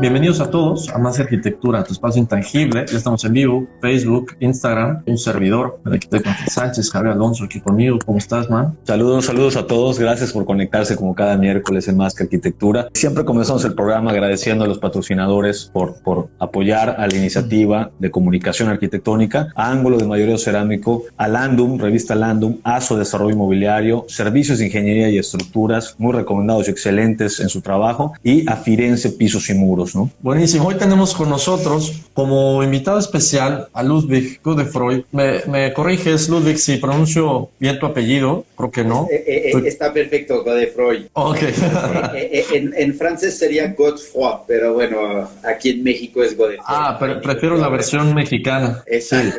Bienvenidos a todos a Más Arquitectura, tu espacio intangible. Ya estamos en vivo, Facebook, Instagram, un servidor, el arquitecto Sánchez, Javier Alonso aquí conmigo. ¿Cómo estás, man? Saludos, saludos a todos. Gracias por conectarse como cada miércoles en Más Arquitectura. Siempre comenzamos el programa agradeciendo a los patrocinadores por, por apoyar a la iniciativa de comunicación arquitectónica, Ángulo de Mayoreo Cerámico, a Landum, revista Landum, ASO Desarrollo Inmobiliario, Servicios de Ingeniería y Estructuras, muy recomendados y excelentes en su trabajo, y a Firenze Pisos y Muros. Buenísimo. Hoy tenemos con nosotros como invitado especial a Ludwig Godefroy. Me, me corriges, Ludwig, si pronuncio bien tu apellido. Creo que no. Eh, eh, eh, está perfecto, Godefroy. Ok. en, en, francés sería Godefroy, pero bueno, aquí en México es Godefroy. Ah, pero prefiero la versión mexicana. Exacto.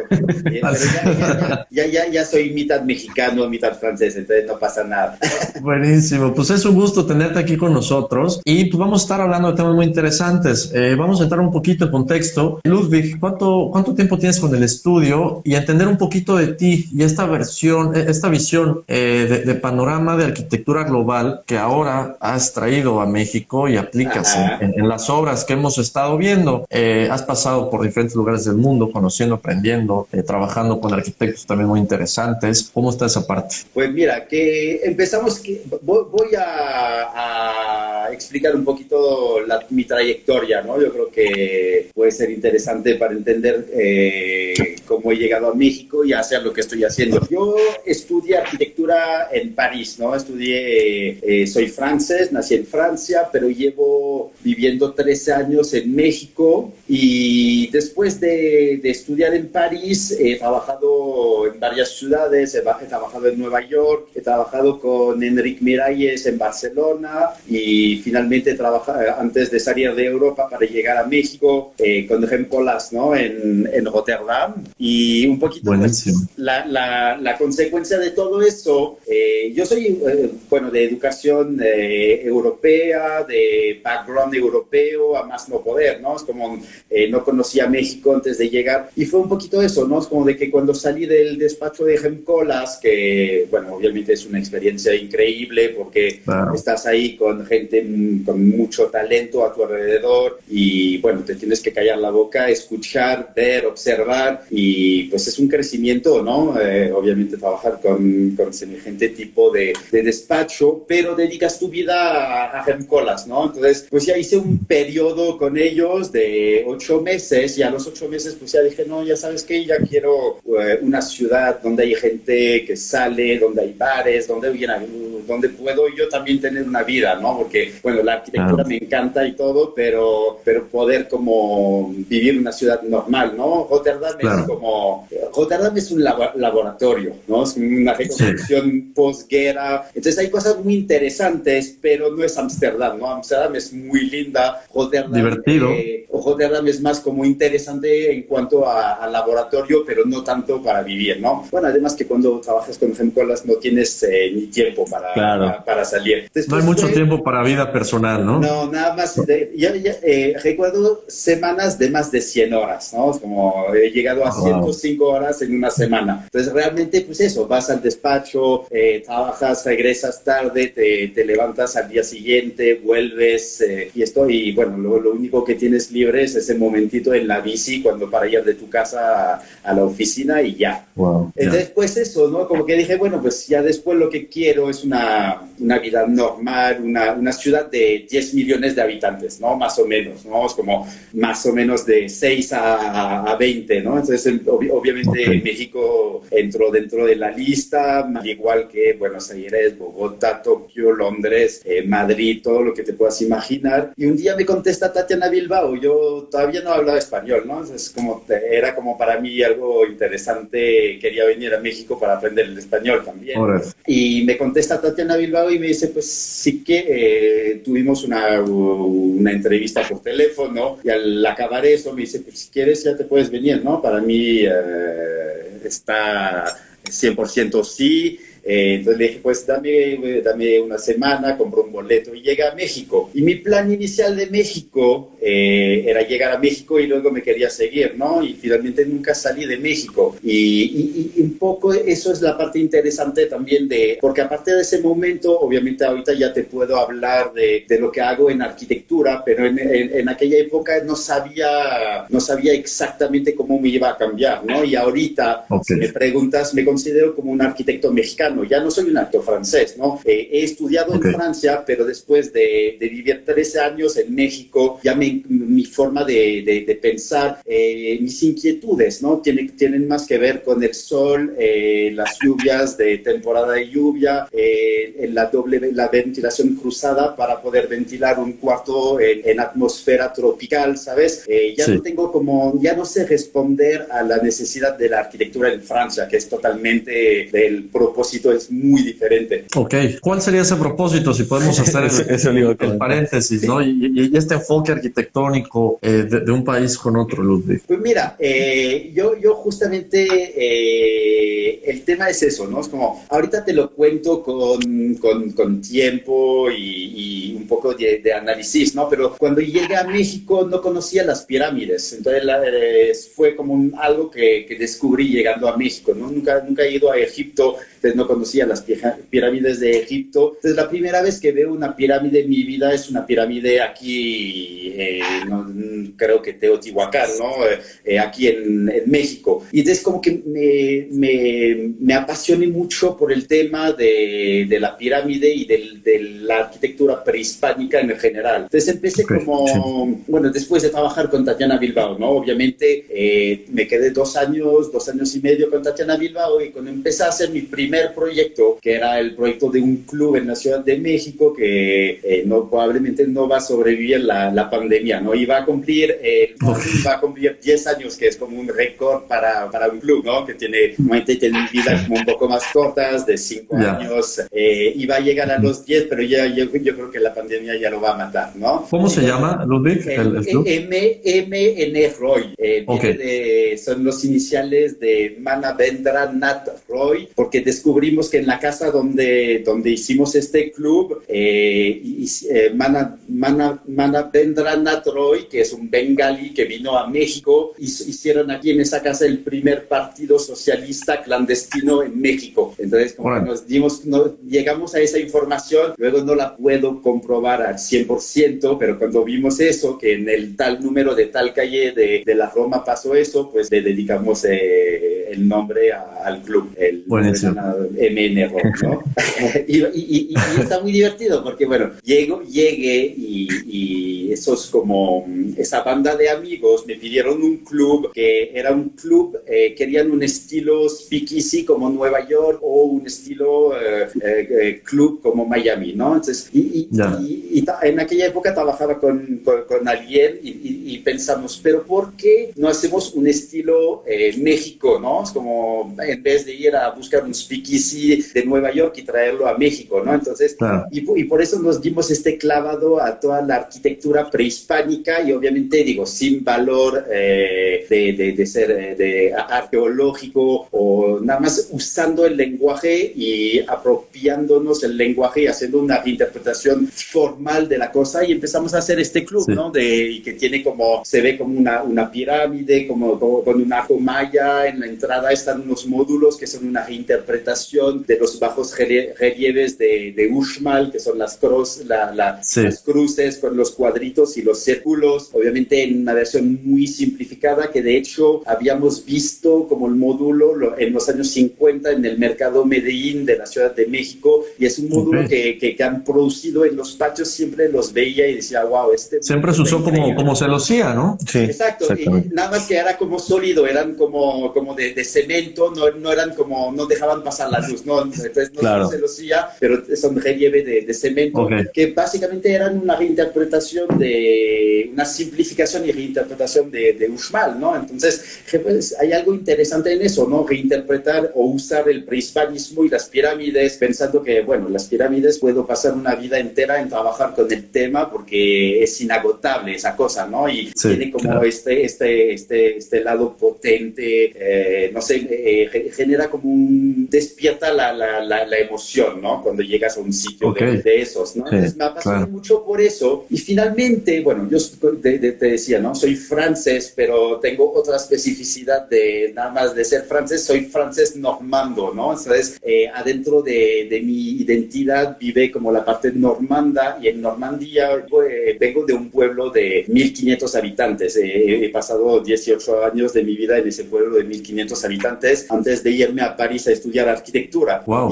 ya, ya, ya, soy mitad mexicano, mitad francés, entonces no pasa nada. Buenísimo. Pues es un gusto tenerte aquí con nosotros y pues vamos a estar hablando de temas muy interesantes eh, vamos a entrar un poquito en contexto. Ludwig, ¿cuánto, ¿cuánto tiempo tienes con el estudio y entender un poquito de ti y esta versión, eh, esta visión eh, de, panorama de arquitectura global que ahora has traído a México y aplicas en, las obras que hemos estado viendo? has pasado por diferentes lugares del mundo, conociendo, aprendiendo, trabajando con arquitectos también muy interesantes. ¿Cómo está esa parte? Pues mira, que empezamos, que voy, a, a, explicar un poquito la, mi trayectoria ¿no? Yo creo que puede ser interesante para entender eh, cómo he llegado a México y hacer lo que estoy haciendo. Yo estudié arquitectura en París, ¿no? Estudié, eh, soy francés, nací en Francia, pero llevo viviendo 13 años en México y después de, de estudiar en París he trabajado en varias ciudades, he, he, trabajado en Nueva York, he trabajado con Enrique Miralles en Barcelona y finalmente trabajado antes de salir de Europa para llegar a México eh, con Rempolas ¿no? en, en, Rotterdam. Y un poquito pues, la, la, la, consecuencia de todo eso, eh, yo soy, eh, bueno, de educación europea, de background europeo, a más no poder, ¿no? Es como no conocía México antes de llegar. Y fue un poquito eso, ¿no? Es como de que cuando salí del despacho de Remcolas, que, bueno, obviamente es una experiencia increíble porque estás ahí con gente con mucho talento a tu alrededor y bueno, te tienes que callar la boca, escuchar, ver, observar y pues es un crecimiento, ¿no? Eh, obviamente trabajar con, con semejante tipo de, de, despacho, pero dedicas tu vida a, a colas, ¿no? Entonces, pues ya hice un periodo con ellos de ocho meses y a los ocho meses pues ya dije, no, ya sabes que ya quiero eh, una ciudad donde hay gente que sale, donde hay bares, donde, donde puedo yo también tener una vida, ¿no? Porque, bueno, la arquitectura me encanta y todo, pero pero, poder como vivir una ciudad normal, ¿no? Rotterdam es como, Rotterdam es un laboratorio, ¿no? Es una reconstrucción posguerra, entonces hay cosas muy interesantes, pero no es Ámsterdam, ¿no? Ámsterdam es muy linda, Rotterdam, Divertido. Eh, Rotterdam es más como interesante en cuanto al laboratorio, pero no tanto para vivir, ¿no? Bueno, además que cuando trabajas con Gemcolas no tienes eh, ni tiempo para, para, salir. no hay mucho tiempo para vida personal, ¿no? No, nada más, ya, eh, recuerdo semanas de más de 100 horas, ¿no? Como he llegado a 100 105 horas en una semana. Entonces, realmente, pues eso, vas al despacho, eh, trabajas, regresas tarde, te, te, levantas al día siguiente, vuelves eh, y esto, y bueno, lo, lo, único que tienes libre es ese momentito en la bici cuando para ir de tu casa a, a la oficina y ya. Wow, Entonces, pues eso, ¿no? Como que dije, bueno, pues ya después lo que quiero es una, una vida normal, una, una ciudad de 10 millones de habitantes, ¿no? Más o menos, ¿no? Es como más o menos de 6 a, a 20, ¿no? Entonces, obviamente México entró dentro de la lista, al igual que Buenos Aires, Bogotá, Tokio, Londres, eh, Madrid, todo lo que te puedas imaginar. Y un día me contesta Tatiana Bilbao, yo todavía no hablaba español, ¿no? Entonces, como era como para mí algo interesante, quería venir a México para aprender el español también. Y me contesta Tatiana Bilbao y me dice, pues sí que eh, tuvimos una, una entrevista por teléfono y al acabar eso me dice, pues si quieres ya te puedes venir, ¿no? Para mí eh, está 100% sí eh, entonces le dije, pues dame, dame una semana, compro un boleto y llega a México. Y mi plan inicial de México eh, era llegar a México y luego me quería seguir, ¿no? Y finalmente nunca salí de México. Y, un poco eso es la parte interesante también de, porque aparte de ese momento, obviamente ahorita ya te puedo hablar de, de lo que hago en arquitectura, pero en, en, aquella época no sabía, no sabía exactamente cómo me iba a cambiar, ¿no? Y ahorita, si me preguntas, me considero como un arquitecto mexicano ya no soy un actor francés, ¿no? Eh, he estudiado en Francia, pero después de, vivir 13 años en México, ya mi forma de, de, pensar, eh, mis inquietudes, ¿no? Tienen, tienen más que ver con el sol, eh, las lluvias de temporada de lluvia, la doble, la ventilación cruzada para poder ventilar un cuarto en, atmósfera tropical, ¿sabes? ya no tengo como, ya no sé responder a la necesidad de la arquitectura en Francia, que es totalmente el propósito es muy diferente. Ok, ¿cuál sería ese propósito si podemos hacer el, paréntesis, ¿no? Y, este enfoque arquitectónico eh, de, un país con otro, Ludwig. Pues mira, eh, yo, yo justamente eh, el tema es eso, ¿no? Es como, ahorita te lo cuento con, con, con tiempo y, un poco de, de, análisis, ¿no? Pero cuando llegué a México no conocía las pirámides, entonces fue como un, algo que, que, descubrí llegando a México, ¿no? Nunca, nunca he ido a Egipto, entonces no conocía las pirámides de Egipto. Entonces, la primera vez que veo una pirámide en mi vida es una pirámide aquí, eh, creo que Teotihuacán, ¿no? Eh, eh, aquí en, México. Y entonces como que me, me, me apasioné mucho por el tema de, de la pirámide y del, de la arquitectura prehispánica en general. Entonces empecé como, bueno, después de trabajar con Tatiana Bilbao, ¿no? Obviamente me quedé dos años, dos años y medio con Tatiana Bilbao y cuando empecé a hacer mi primer proyecto, que era el proyecto de un club en la Ciudad de México que eh, no, probablemente no va a sobrevivir la, la pandemia, ¿no? Y va a cumplir, eh, va a cumplir 10 años, que es como un récord para, para un club, ¿no? Que tiene, tiene vidas como un poco más cortas, de 5 años, eh, y va a llegar a los 10, pero ya yo, yo, creo que la pandemia ya lo va a matar, ¿no? ¿Cómo se llama, Ludwig? El, el, club? M, M, Roy. Okay. son los iniciales de Manavendra Nat Roy, porque descubrimos que en la casa donde, donde hicimos este club, eh, y, eh, Mana, Mana, Roy, que es un bengalí que vino a México, hicieron aquí en esa casa el primer partido socialista clandestino en México. Entonces, como nos dimos, no, llegamos a esa información, luego no la puedo comprobar al 100%, pero cuando vimos eso, que en el tal número de tal calle de, de la Roma pasó eso, pues le dedicamos eh, el nombre al club, el MN Rock, ¿no? y, y, está muy divertido porque, bueno, llego, llegué y, esos como, esa banda de amigos me pidieron un club que era un club, eh, querían un estilo speakeasy como Nueva York o un estilo eh, eh, club como Miami, ¿no? Entonces, y, en aquella época trabajaba con, con, alguien y, pensamos, pero ¿por qué no hacemos un estilo México, ¿no? ¿no? Es como en vez de ir a buscar un speakeasy de Nueva York y traerlo a México, ¿no? Entonces, y, y, por eso nos dimos este clavado a toda la arquitectura prehispánica y obviamente, digo, sin valor eh, de, de, ser eh, de arqueológico o nada más usando el lenguaje y apropiándonos el lenguaje y haciendo una interpretación formal de la cosa y empezamos a hacer este club, ¿no? De, que tiene como, se ve como una, una pirámide, como, con un arco maya, en la entrada están unos módulos que son una reinterpretación de los bajos relieves de, de Uxmal, que son las, cruz, la, las cruces con los cuadritos y los círculos, obviamente en una versión muy simplificada que de hecho habíamos visto como el módulo en los años 50 en el mercado Medellín de la Ciudad de México y es un módulo que, que, han producido en los patios, siempre los veía y decía, wow, este... Siempre se usó como, como celosía, ¿no? Sí, Exacto, nada más que era como sólido, eran como, como de, de cemento, no, no, eran como, no dejaban pasar la luz, ¿no? Entonces no claro. celosía, pero son relieve de, de cemento, que básicamente eran una reinterpretación de, una simplificación y reinterpretación de, de Uxmal, ¿no? Entonces, pues, hay algo interesante en eso, ¿no? Reinterpretar o usar el prehispanismo y las pirámides, pensando que, bueno, las pirámides puedo pasar una vida entera en trabajar con el tema porque es inagotable esa cosa, ¿no? Y tiene como este, este, este, este lado potente, eh, no sé, eh, genera como un, despierta la, la, la, emoción, ¿no? Cuando llegas a un sitio de, esos, ¿no? Entonces me ha mucho por eso. Y finalmente, bueno, yo te, decía, ¿no? Soy francés, pero tengo otra especificidad de nada más de ser francés, soy francés normando, ¿no? Entonces, eh, adentro de, de, mi identidad vive como la parte normanda y en Normandía pues, vengo de un pueblo de 1500 habitantes. Eh, he pasado 18 años de mi vida en ese pueblo de 1500 habitantes antes de irme a París a estudiar arquitectura.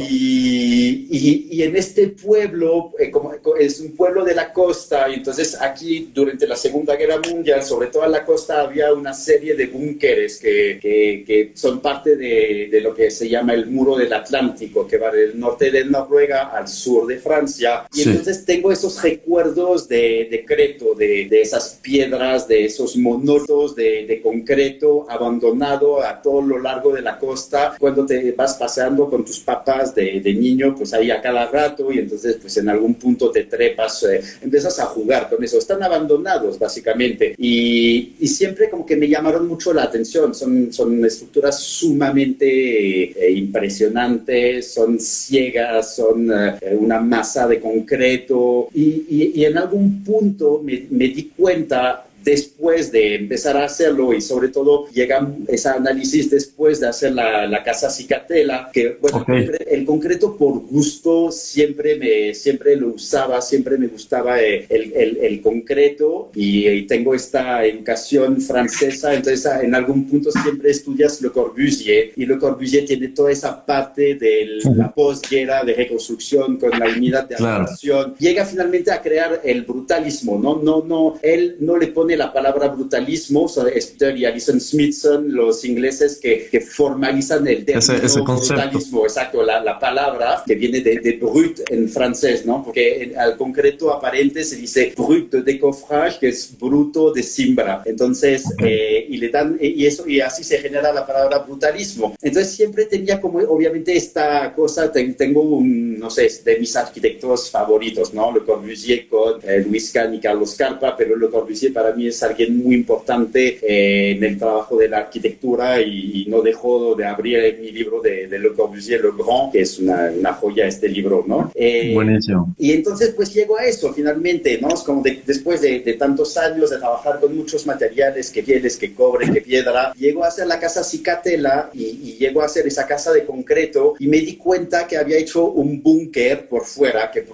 Y, y, y, en este pueblo, eh, como, es un pueblo de la costa, y entonces aquí durante la Segunda Guerra Mundial, sobre todo en la costa, había una serie de búnkeres que, que, que, son parte de, de, lo que se llama el muro del Atlántico, que va del norte de Noruega al sur de Francia. Y entonces tengo esos recuerdos de decreto, de, de, esas piedras, de esos monotos de, de, concreto abandonado a todo lo largo de la costa, cuando te vas paseando con tus papás de, de niño, pues ahí a cada rato, y entonces pues en algún punto te trepas, eh, empiezas a jugar con eso. Están abandonados básicamente y, y, siempre como que me llamaron mucho la atención. Son, son estructuras sumamente eh, impresionantes, son ciegas, son eh, una masa de concreto y, y, y en algún punto me, me di cuenta después de empezar a hacerlo y sobre todo llega ese análisis después de hacer la, la casa cicatela, que bueno, el concreto por gusto siempre, me, siempre lo usaba, siempre me gustaba eh, el, el, el concreto y, tengo esta educación francesa, entonces ah, en algún punto siempre estudias Le Corbusier y Le Corbusier tiene toda esa parte de la posguerra de reconstrucción con la unidad de habitación. Llega finalmente a crear el brutalismo, ¿no? No, no, él no le pone la palabra brutalismo, son Esther y Alison Smithson, los ingleses que, que formalizan el término brutalismo, exacto, la, la, palabra que viene de, de, brut en francés, ¿no? Porque al concreto aparente se dice brut de décoffrage, que es bruto de simbra. Entonces, eh, y le dan, y eso, y así se genera la palabra brutalismo. Entonces, siempre tenía como, obviamente, esta cosa, tengo un, no sé, de mis arquitectos favoritos, ¿no? Le Corbusier con eh, Luis Kahn y Carlos Carpa, pero Le Corbusier para mí es alguien muy importante eh, en el trabajo de la arquitectura y, no dejo de abrir mi libro de, de Le Corbusier, Le Grand, que es una, una joya este libro, ¿no? Eh, Buenísimo. Y entonces pues llego a eso finalmente, ¿no? Es como después de, de, tantos años de trabajar con muchos materiales, que pieles, que cobre, que piedra, llego a hacer la casa Cicatela y, y llego a hacer esa casa de concreto y me di cuenta que había hecho un búnker por fuera que,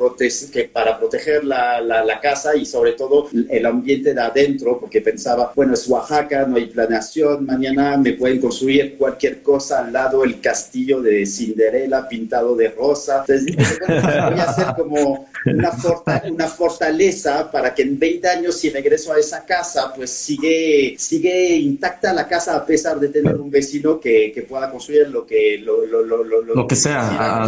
que para proteger la, la, la casa y sobre todo el ambiente de adentro porque pensaba, bueno, es Oaxaca, no hay planeación, mañana me pueden construir cualquier cosa al lado el castillo de Cinderella pintado de rosa. Entonces, voy a hacer como una, una fortaleza para que en 20 años si regreso a esa casa, pues sigue, sigue intacta la casa a pesar de tener un vecino que, que pueda construir lo que, lo, lo, lo, lo que sea.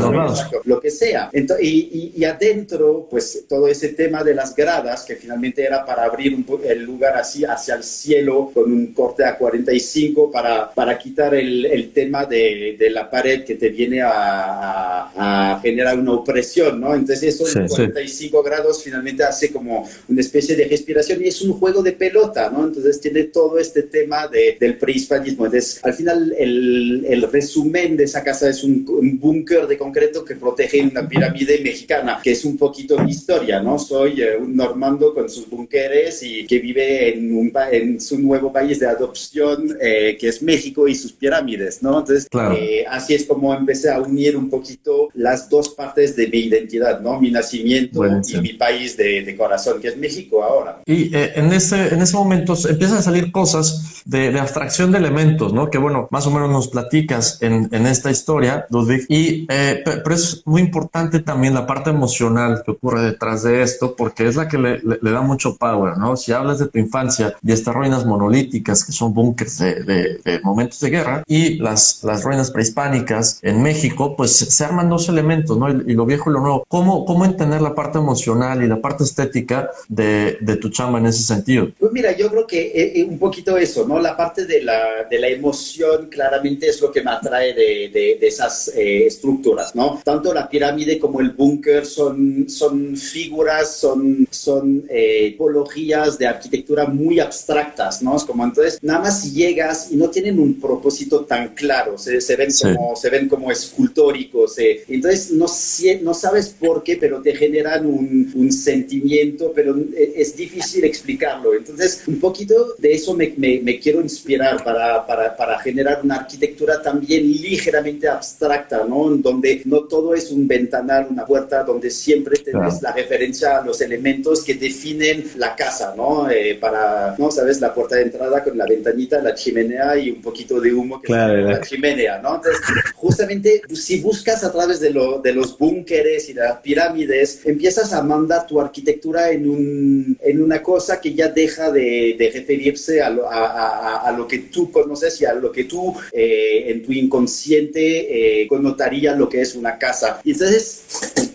Lo que sea. Entonces, y, y, adentro, pues todo ese tema de las gradas, que finalmente era para abrir un, el lugar así hacia el cielo con un corte a 45 para, para quitar el, el tema de, de, la pared que te viene a, a, generar una opresión, ¿no? Entonces esos 45 grados finalmente hace como una especie de respiración y es un juego de pelota, ¿no? Entonces tiene todo este tema de, del prehispanismo. Entonces al final el, el resumen de esa casa es un, un búnker de concreto que protege una pirámide mexicana, que es un poquito mi historia, ¿no? Soy eh, un normando con sus búnkeres y que vive en, un, en su nuevo país de adopción, eh, que es México y sus pirámides, ¿no? Entonces, eh, así es como empecé a unir un poquito las dos partes de mi identidad, ¿no? Mi nacimiento y mi país de, de, corazón, que es México ahora. Y en, ese, en ese momento empiezan a salir cosas de, de, abstracción de elementos, ¿no? Que bueno, más o menos nos platicas en, en esta historia, Ludwig. Y, pero es muy importante también la parte emocional que ocurre detrás de esto, porque es la que le, le, da mucho power, ¿no? Si hablas de tu infancia y estas ruinas monolíticas que son búnkers de, de, momentos de guerra y las, las ruinas prehispánicas en México, pues se arman dos elementos, ¿no? Y, lo viejo y lo nuevo. ¿Cómo, ¿Cómo entender la parte emocional y la parte estética de, de tu chamba en ese sentido? Pues mira, yo creo que eh, eh, un poquito eso, ¿no? La parte de la, de la emoción claramente es lo que me atrae de, de esas eh, estructuras, ¿no? Tanto la pirámide como el búnker son, son figuras, son, son eh, tipologías de arquitectura muy abstractas, ¿no? Es como entonces, nada más llegas y no tienen un propósito tan claro, se, se ven, como, se ven como escultóricos, eh. entonces no, no sabes por qué, pero te generan un, un sentimiento, pero eh, es difícil explicarlo. Entonces, un poquito de eso me, me, me quiero inspirar para, para, para generar una arquitectura también ligeramente abstracta, ¿no? Donde no todo es un ventanal, una puerta, donde siempre tienes la referencia a los elementos que definen la casa, ¿no? Eh, para, ¿no? ¿Sabes? La puerta de entrada con la ventanita, la chimenea y un poquito de humo que claro, la chimenea, ¿no? Entonces, justamente, si buscas a través de, lo, de los búnkeres y las pirámides, empiezas a mandar tu arquitectura en, un, en una cosa que ya deja de, de referirse a lo, a, a, a lo, que tú conoces y a lo que tú eh, en tu inconsciente eh, connotaría lo que es una casa. Y entonces,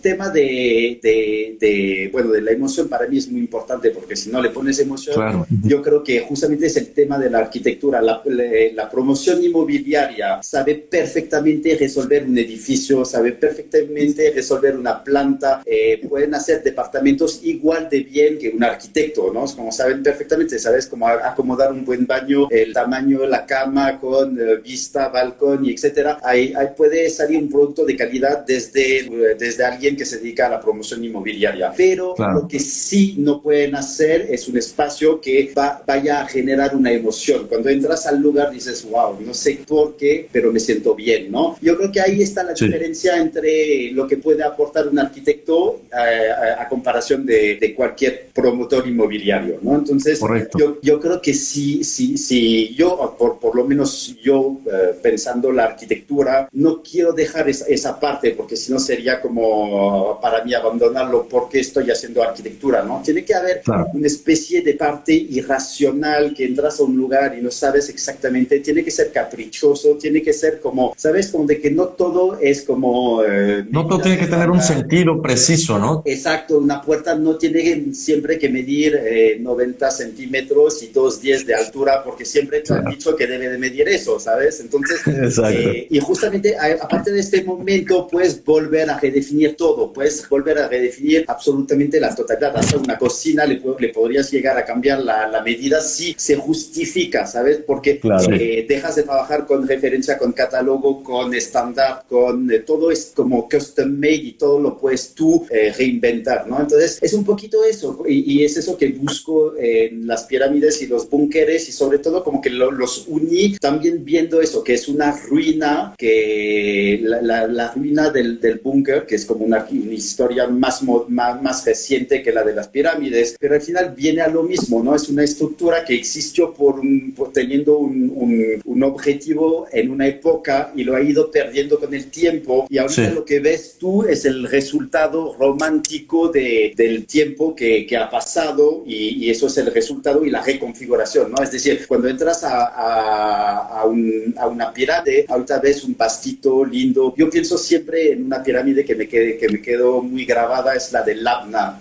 el tema de, de, de, bueno, de la emoción para mí es muy importante porque si no le pones emoción, claro. yo creo que justamente es el tema de la arquitectura. La, la, promoción inmobiliaria sabe perfectamente resolver un edificio, sabe perfectamente resolver una planta, eh, pueden hacer departamentos igual de bien que un arquitecto, ¿no? Como saben perfectamente, sabes cómo acomodar un buen baño, el tamaño la cama con eh, vista, balcón y etcétera. Ahí, ahí puede salir un producto de calidad desde, desde alguien que se dedica a la promoción inmobiliaria. Pero claro. lo que sí no pueden hacer es un espacio que va, vaya a generar una emoción. Cuando entras al lugar dices, wow, no sé por qué, pero me siento bien, ¿no? Yo creo que ahí está la sí. diferencia entre lo que puede aportar un arquitecto eh, a, a, comparación de, de, cualquier promotor inmobiliario, ¿no? Entonces, yo, yo, creo que sí, sí, sí, yo, por, por lo menos yo, eh, pensando la arquitectura, no quiero dejar esa, esa parte porque si no sería como para mí abandonarlo porque estoy haciendo arquitectura, ¿no? Tiene que haber claro. una especie de parte irracional que entras a un lugar y no sabes exactamente, tiene que ser caprichoso, tiene que ser como, ¿sabes? Como de que no todo es como... Eh, no todo tiene que tener un sentido preciso, ¿no? Exacto, una puerta no tiene siempre que medir eh, 90 centímetros y 2,10 de altura porque siempre te claro. han dicho que debe de medir eso, ¿sabes? Entonces, eh, y justamente aparte de este momento, puedes volver a redefinir todo, puedes volver a redefinir absolutamente la totalidad, hasta una cocina le, le podrías llegar a cambiar la, la, medida si se justifica, ¿sabes? Porque claro. eh, dejas de trabajar con referencia, con catálogo, con estándar, con eh, todo es como custom made y todo lo puedes tú eh, reinventar, ¿no? Entonces, es un poquito eso y, y, es eso que busco en las pirámides y los búnkeres y sobre todo como que lo, los uní también viendo eso, que es una ruina, que la, la, la ruina del, del búnker, que es como una, una historia más, más, más, reciente que la de las pirámides, pero al final viene a lo mismo, ¿no? Es una estructura que existió por, un, por teniendo un, un, un, objetivo en una época y lo ha ido perdiendo con el tiempo y ahorita sí. lo que ves tú es el resultado romántico de, del tiempo que, que ha pasado y, y, eso es el resultado y la reconfiguración, ¿no? Es decir, cuando entras a, a, a, un, a una pirámide, ahorita ves un pastito lindo. Yo pienso siempre en una pirámide que me quede, que me quedó muy grabada es la de Labna,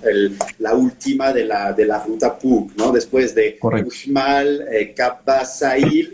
la última de la, de la ruta Pug, ¿no? Después de Uxmal, eh,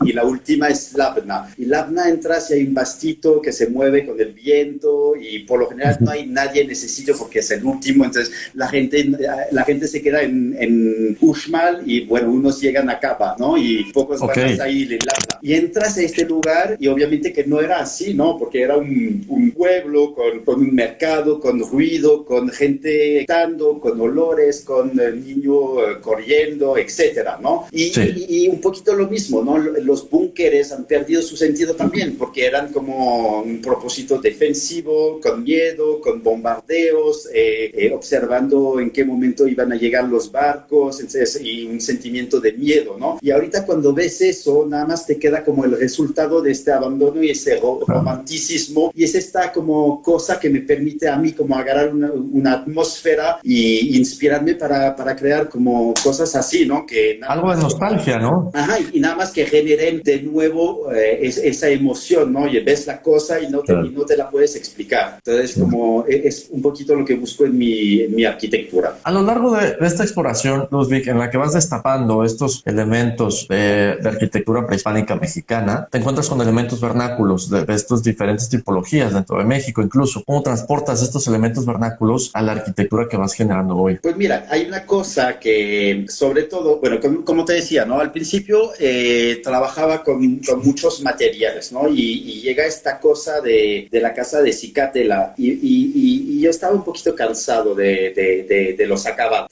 y la última es Labna. Y Labna entras y hay un bastito que se mueve con el viento y por lo general no hay nadie en ese sitio porque es el último, entonces la gente, la gente se queda en, en Uxmal y bueno, unos llegan a Capa, ¿no? Y pocos van a ir en Labna. Y entras a este lugar y obviamente que no era así, ¿no? Porque era un, un pueblo con, con, un mercado, con ruido, con gente estando, con olores, con el niño eh, corriendo, etcétera, ¿no? Y, y, un poquito lo mismo, ¿no? Los búnkeres han perdido su sentido también, porque eran como un propósito defensivo, con miedo, con bombardeos, eh, eh, observando en qué momento iban a llegar los barcos, y un sentimiento de miedo, ¿no? Y ahorita cuando ves eso, nada más te queda como el resultado de este abandono y ese romanticismo, y es esta como cosa que me permite a mí como agarrar una, una atmósfera y inspirarme para, para, crear como cosas así, ¿no? Que Algo de nostalgia, ¿no? Ajá, y nada más que generen de nuevo eh, esa emoción, ¿no? Y ves la cosa y no te, y no te la puedes explicar. Entonces, como e, es un poquito lo que busco en mi, en mi arquitectura. A lo largo de, esta exploración, Ludwig, en la que vas destapando estos elementos de, de arquitectura prehispánica mexicana, te encuentras con elementos vernáculos de, de estas diferentes tipologías dentro de México, incluso. ¿Cómo transportas estos elementos vernáculos a la arquitectura que vas generando hoy? Pues mira, hay una cosa que sobre todo, bueno, como, te decía, ¿no? Al principio eh, trabajaba con, con, muchos materiales, ¿no? Y, llega esta cosa de, de, la casa de Cicatela y, y, yo estaba un poquito cansado de, de los acabados.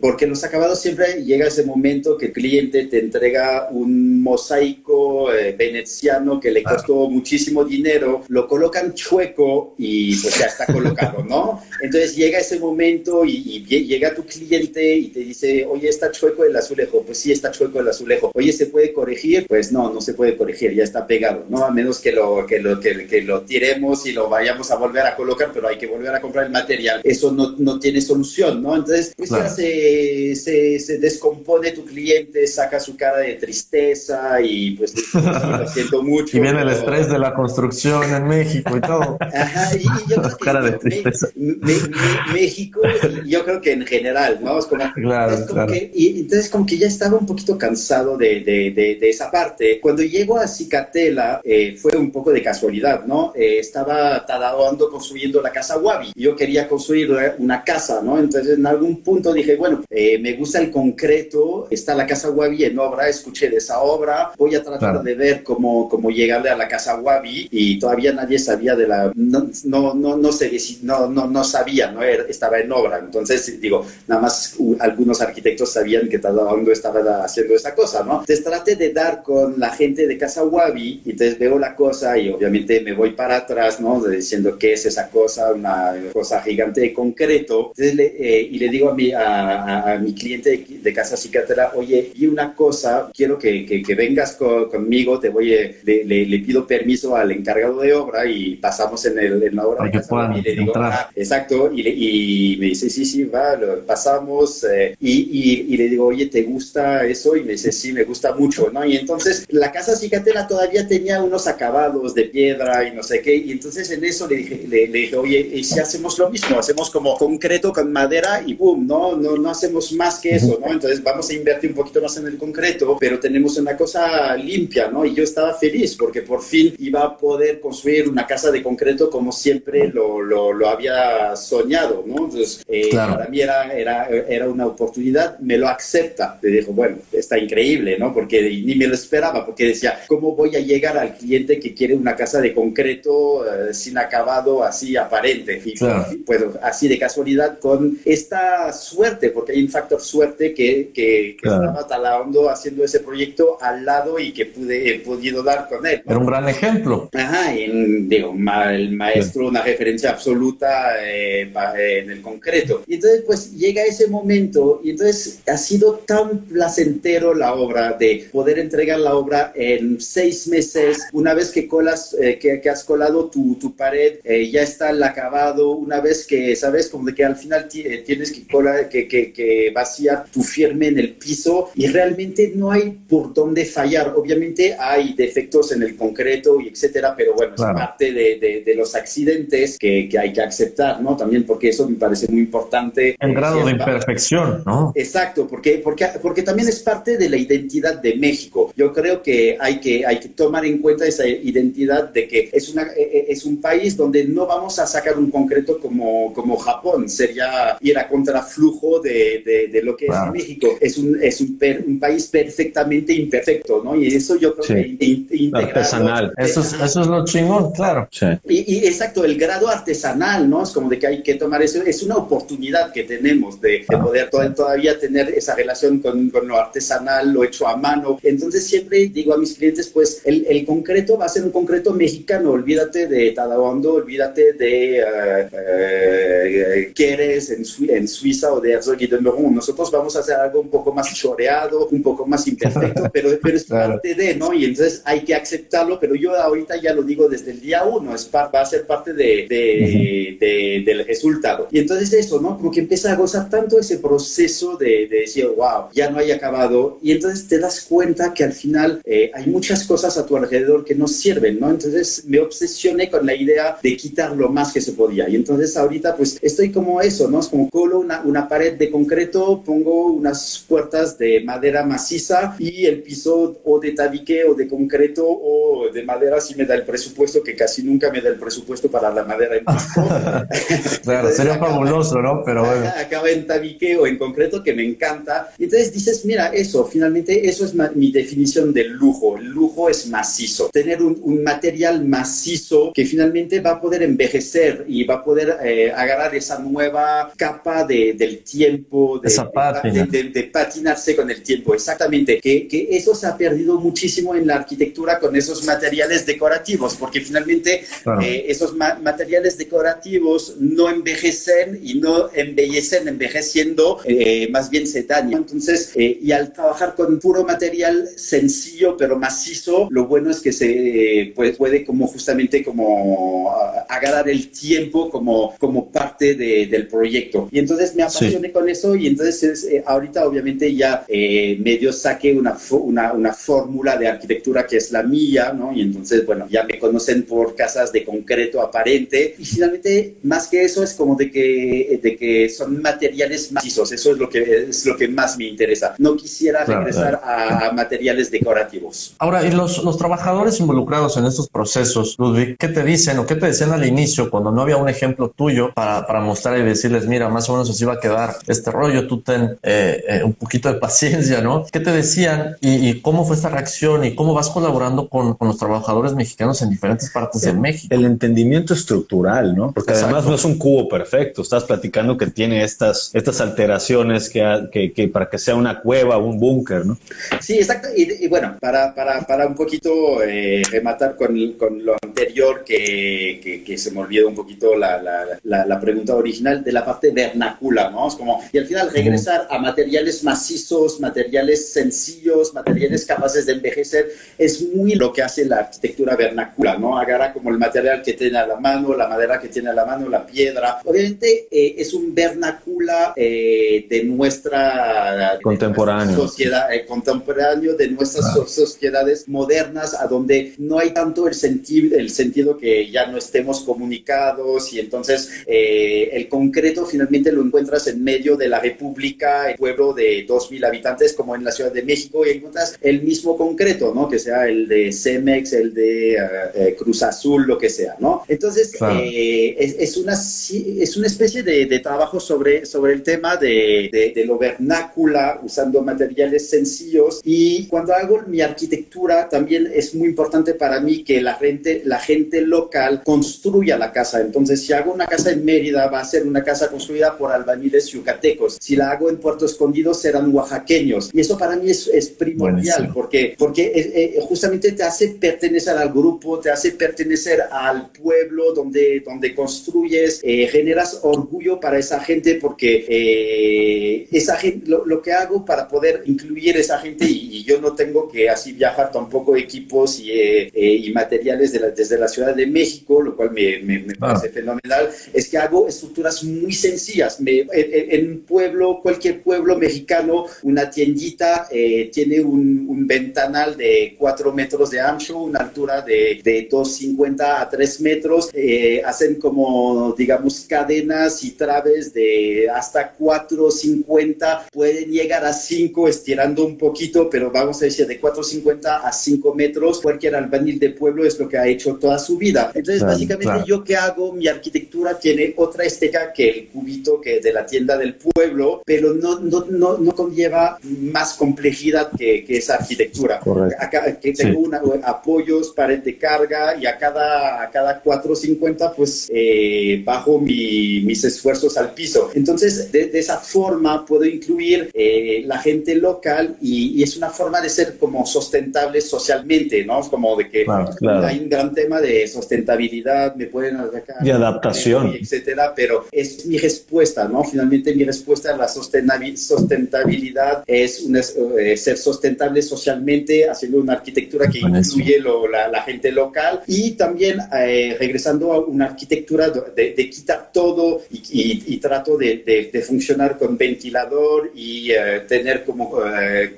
Porque los acabados siempre llega ese momento que el cliente te entrega un mosaico eh, veneciano que le costó muchísimo dinero, lo colocan chueco y pues ya está colocado, ¿no? Entonces llega ese momento y, llega tu cliente y te dice, oye, está chueco el azulejo. Pues sí, está chueco el azulejo. Oye, ¿se puede corregir? Pues no, no se puede corregir, ya está pegado, ¿no? A menos que lo, que lo, que, lo tiremos y lo vayamos a volver a colocar, pero hay que volver a comprar el material. Eso no, no tiene solución, ¿no? Entonces, pues ya se, se, se, descompone tu cliente, saca su cara de tristeza y pues lo siento mucho. Y viene el estrés de la construcción en México y todo. Ajá, y, yo creo que cara de tristeza. México, yo creo que en general, ¿no? Es como, claro, claro. Que, y entonces como que ya estaba un poquito cansado de, de, de, esa parte. Cuando llego a Cicatela eh, fue un poco de casualidad, ¿no? Eh, estaba Tadaoando construyendo la casa Wabi. Yo quería construir una casa, ¿no? Entonces en algún punto dije, bueno, eh, me gusta el concreto, está la casa Wabi en obra, escuché de esa obra, voy a tratar de ver cómo, cómo llegarle a la casa Wabi y todavía nadie sabía de la... No, no, no, no, sé, no, no, no sabía, ¿no? Estaba en obra. Entonces, digo, nada más algunos arquitectos sabían que Tadaondo estaba haciendo esa cosa, ¿no? Entonces traté de dar con la gente de Casa Wabi y entonces veo la cosa y obviamente me voy para atrás, ¿no? Diciendo qué es esa cosa, una cosa gigante de concreto. Entonces, eh, y le digo a mi, a, mi cliente de, Casa Cicatera, oye, vi una cosa, quiero que, que, vengas conmigo, te voy, a, le, le, pido permiso al encargado de obra y pasamos en, el, en la obra. Y le digo, ah, exacto, y, y, me dice, sí, sí, va, lo pasamos, eh, y, y, le digo, oye, ¿te gusta eso? Y me dice, sí, me gusta mucho, ¿no? Y entonces la casa cicatera todavía tenía unos acabados de piedra y no sé qué, y entonces en eso le dije, le, dije oye, ¿y si hacemos lo mismo? Hacemos como concreto con madera y boom, ¿no? No, no hacemos más que eso, ¿no? Entonces vamos a invertir un poquito más en el concreto, pero tenemos una cosa limpia, ¿no? Y yo estaba feliz porque por fin iba a poder construir una casa de concreto como siempre lo, lo, lo había soñado, ¿no? Entonces, eh, para mí era, era, era una oportunidad, me lo acepta. Le dijo, bueno, está increíble, ¿no? Porque ni me lo esperaba, porque decía, ¿cómo voy a llegar al cliente que quiere una casa de concreto eh, sin acabado así aparente? Y pues, así de casualidad, con esta suerte, porque hay un factor suerte que, que, que estaba talaando haciendo ese proyecto al lado y que pude, he podido dar con él. Era un gran ejemplo. Ajá, y, digo, el maestro, una referencia absoluta eh, en el concreto. Y entonces, pues llega ese momento y entonces ha sido tan placentero la obra de poder entregar la obra en seis meses, una vez que colas, eh, que, que, has colado tu, tu pared, eh, ya está el acabado, una vez que, sabes, como de que al final tienes que, colar, que, que, que vaciar tu firme en el piso y realmente no hay por dónde fallar. Obviamente hay defectos en el concreto y etcétera, pero bueno, es parte de, de, de los accidentes que, que hay que aceptar, ¿no? También porque eso me parece muy importante. El grado de imperfección, ¿no? Exacto, porque, porque, porque también es parte de la identidad de México. Yo creo que hay que, hay que tomar en cuenta esa identidad de que es, una, e, e, es un país donde no vamos a sacar un concreto como, como Japón, sería ir a contraflujo de, de, de lo que es México. Es un, es un, un, país perfectamente imperfecto, ¿no? Y eso yo creo que Artesanal. Eso es, eso es lo chingón, claro. Y, y, exacto, el grado artesanal, ¿no? Es como de que hay que tomar eso, es una oportunidad que tenemos de, de poder todavía tener esa relación con, con, lo artesanal, lo hecho a mano. Entonces siempre digo a mis clientes, pues el, el concreto va a ser un concreto mexicano, olvídate de Tadabondo, olvídate de uh, Queres en, en, Suiza o de Herzog y de Meron. Nosotros vamos a hacer algo un poco más choreado, un poco más imperfecto, pero, pero es parte de, ¿no? Y entonces hay que aceptarlo, pero yo ahorita ya lo digo desde el día uno, es va a ser parte de, de, de, del resultado. Y entonces eso, ¿no? Como que empieza a gozar tanto ese proceso de, decir, wow, ya no hay acabado, y entonces te das cuenta que al final eh, hay muchas cosas a tu alrededor que no sirven, ¿no? Entonces me obsesioné con la idea de quitar lo más que se podía. Y entonces ahorita pues estoy como eso, ¿no? Es como colo una, una pared de concreto, pongo unas puertas de madera maciza y el piso o de tabique o de concreto o de madera si me da el presupuesto, que casi nunca me da el presupuesto para la madera claro, sería fabuloso, ¿no? Pero bueno. Acaba en tabique o en concreto que me encanta. Y entonces dices, mira, eso, finalmente eso es mi definición del lujo. El lujo es macizo. Tener un, un material macizo que finalmente va a poder envejecer y va a poder eh, agarrar esa nueva capa de, del tiempo, de, de, de, patinarse con el tiempo, exactamente, que, que, eso se ha perdido muchísimo en la arquitectura con esos materiales decorativos, porque finalmente eh, esos materiales decorativos no envejecen y no embellecen envejeciendo, eh, más bien se dañan. Entonces, y al trabajar con puro material sencillo pero macizo, lo bueno es que se pues, puede como justamente como agarrar el tiempo como, como parte de, del proyecto. Y entonces me apasioné con eso y entonces eh, ahorita obviamente ya eh, medio saqué una, una, una fórmula de arquitectura que es la mía, ¿no? Y entonces, bueno, ya me conocen por casas de concreto aparente y finalmente más que eso es como de que, de que son materiales macizos, eso es lo que, es lo que más me interesa. No quisiera regresar A, a, materiales decorativos. Ahora, y los, los trabajadores involucrados en estos procesos, Ludwig, ¿qué te dicen o qué te decían al inicio cuando no había un ejemplo tuyo para, para mostrar y decirles, mira, más o menos así va a quedar este rollo, tú ten eh, eh, un poquito de paciencia, ¿no? ¿Qué te decían y, cómo fue esta reacción y cómo vas colaborando con, con los trabajadores mexicanos en diferentes partes de México? El entendimiento estructural, ¿no? Porque además no es un cubo perfecto, estás platicando que tiene estas, estas alteraciones que, que, que para que sea una cueva o un búnker, ¿no? Sí, exacto. Y, y bueno, para, para, para, un poquito eh, rematar con, con, lo anterior que, que, se me olvidó un poquito la, la, la, pregunta original de la parte vernacula, ¿no? Es como, y al final regresar a materiales macizos, materiales sencillos, materiales capaces de envejecer, es muy lo que hace la arquitectura vernacula, ¿no? Agarra como el material que tiene a la mano, la madera que tiene a la mano, la piedra. Obviamente eh, es un vernacula eh, de nuestra contemporáneo. sociedad, eh, contemporáneo de nuestras ah. sociedades modernas, a donde no hay tanto el, sentido el sentido que ya no estemos comunicados y entonces el concreto finalmente lo encuentras en medio de la república, el pueblo de 2.000 habitantes como en la Ciudad de México y encuentras el mismo concreto, ¿no? Que sea el de Cemex, el de Cruz Azul, lo que sea, ¿no? Entonces claro. eh, es, es, una, es una especie de, de, trabajo sobre, sobre el tema de, de, de lo vernácula, usando materiales sencillos y cuando hago mi arquitectura también es muy importante para mí que la gente, la gente local construya la casa. Entonces, si hago una casa en Mérida, va a ser una casa construida por albañiles yucatecos. Si la hago en Puerto Escondido, serán oaxaqueños. Y eso para mí es, es primordial porque, porque eh, justamente te hace pertenecer al grupo, te hace pertenecer al pueblo donde, donde construyes, eh, generas orgullo para esa gente porque eh, esa gente, lo, lo, que hago para poder incluir esa gente y, y, yo no tengo que así viajar tampoco equipos y, eh, y materiales de la, desde la Ciudad de México, lo cual me, me, me parece ah. fenomenal, es que hago estructuras muy sencillas. Me, en, en, un pueblo, cualquier pueblo mexicano, una tiendita eh, tiene un, un, ventanal de 4 metros de ancho, una altura de, de 2,50 a 3 metros, eh, hacen como, digamos, cadenas y traves de hasta 4,50, pueden llegar a 5 estirando un poquito, pero vamos a decir de 4,50 a 5 metros, cualquier albañil de pueblo es lo que ha hecho toda su vida. Entonces, básicamente yo que hago, mi arquitectura tiene otra estética que el cubito que de la tienda del pueblo, pero no, no, no, no conlleva más complejidad que, que esa arquitectura. Acá, que tengo una, apoyos, pared de carga y a cada, a cada 4.50 pues eh, bajo mi, mis esfuerzos al piso. Entonces, de, esa forma puedo incluir eh, la gente local y, es una forma de ser como sustentable socialmente, ¿no? Es como de que hay un gran tema de sustentabilidad, me pueden atacar. De adaptación. Etcétera, pero es mi respuesta, ¿no? Finalmente mi respuesta a la sustentabilidad es eh, ser sustentable socialmente, haciendo una arquitectura que incluye la, gente local y también eh, regresando a una arquitectura de, quitar todo y, trato de, funcionar con ventilador y eh, tener como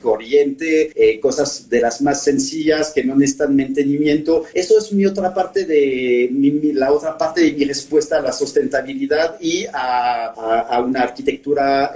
corriente, cosas de las más sencillas que no necesitan mantenimiento. Eso es mi otra parte de la otra parte de mi respuesta a la sustentabilidad y a, una arquitectura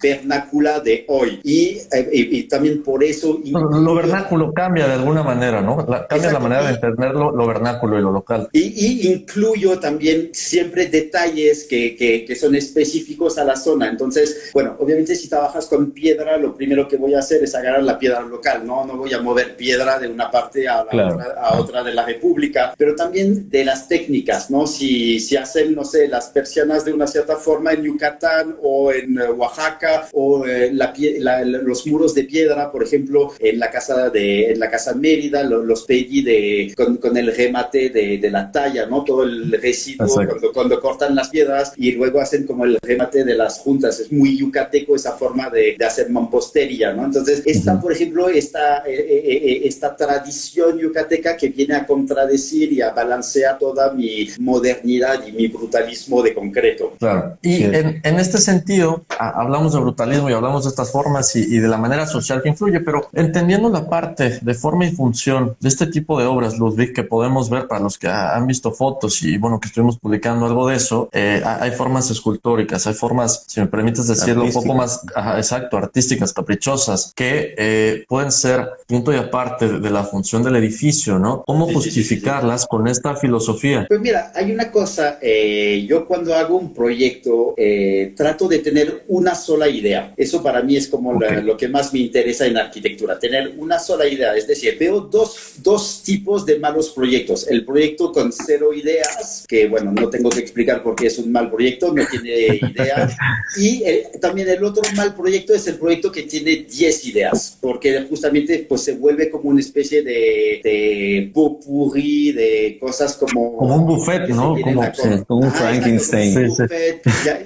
vernácula de hoy. Y, y, también por eso... Lo vernáculo cambia de alguna manera, ¿no? cambia la manera de entenderlo, lo vernáculo y lo local. Y, incluyo también siempre detalles que, que, son específicos a la zona. Entonces, bueno, obviamente si trabajas con piedra, lo primero que voy a hacer es agarrar la piedra local, ¿no? No voy a mover piedra de una parte a, otra, a otra de la República, pero también de las técnicas, ¿no? Si, si hacen, no sé, las persianas de una cierta forma en Yucatán o en eh, Oaxaca o eh, la, los muros de piedra, por ejemplo, en la casa de en la casa Mérida, los, pedí de, con, el remate de, de, la talla, ¿no? Todo el residuo cuando, cuando, cortan las piedras y luego hacen como el remate de las juntas. Es muy yucateco esa forma de, de hacer mampostería, ¿no? Entonces, esta, por ejemplo, esta, eh, esta tradición yucateca que viene a contradecir y a balancear toda mi modernidad y mi brutalismo de concreto. Claro. Y en, en este sentido, hablamos de brutalismo y hablamos de estas formas y, de la manera social que influye, pero entendiendo la parte de forma y función de este tipo de obras, Ludwig, que podemos ver para los que han visto fotos y bueno, que estuvimos publicando algo de eso, eh, hay formas escultóricas, hay formas, si me permites decirlo, un poco más, exacto, artísticas, caprichosas, que eh, pueden ser punto y aparte de, la función del edificio, ¿no? ¿Cómo justificarlas con esta filosofía? Pues mira, hay una cosa, eh, yo cuando hago un proyecto trato de tener una sola idea. Eso para mí es como lo que más me interesa en arquitectura, tener una sola idea. Es decir, veo dos, dos tipos de malos proyectos. El proyecto con cero ideas, que bueno, no tengo que explicar por qué es un mal proyecto, no tiene ideas. Y también el otro mal proyecto es el proyecto que tiene 10 ideas, porque justamente pues se vuelve como una especie de, de popurrí, de cosas como... Como un buffet, ¿no? Como, un Frankenstein.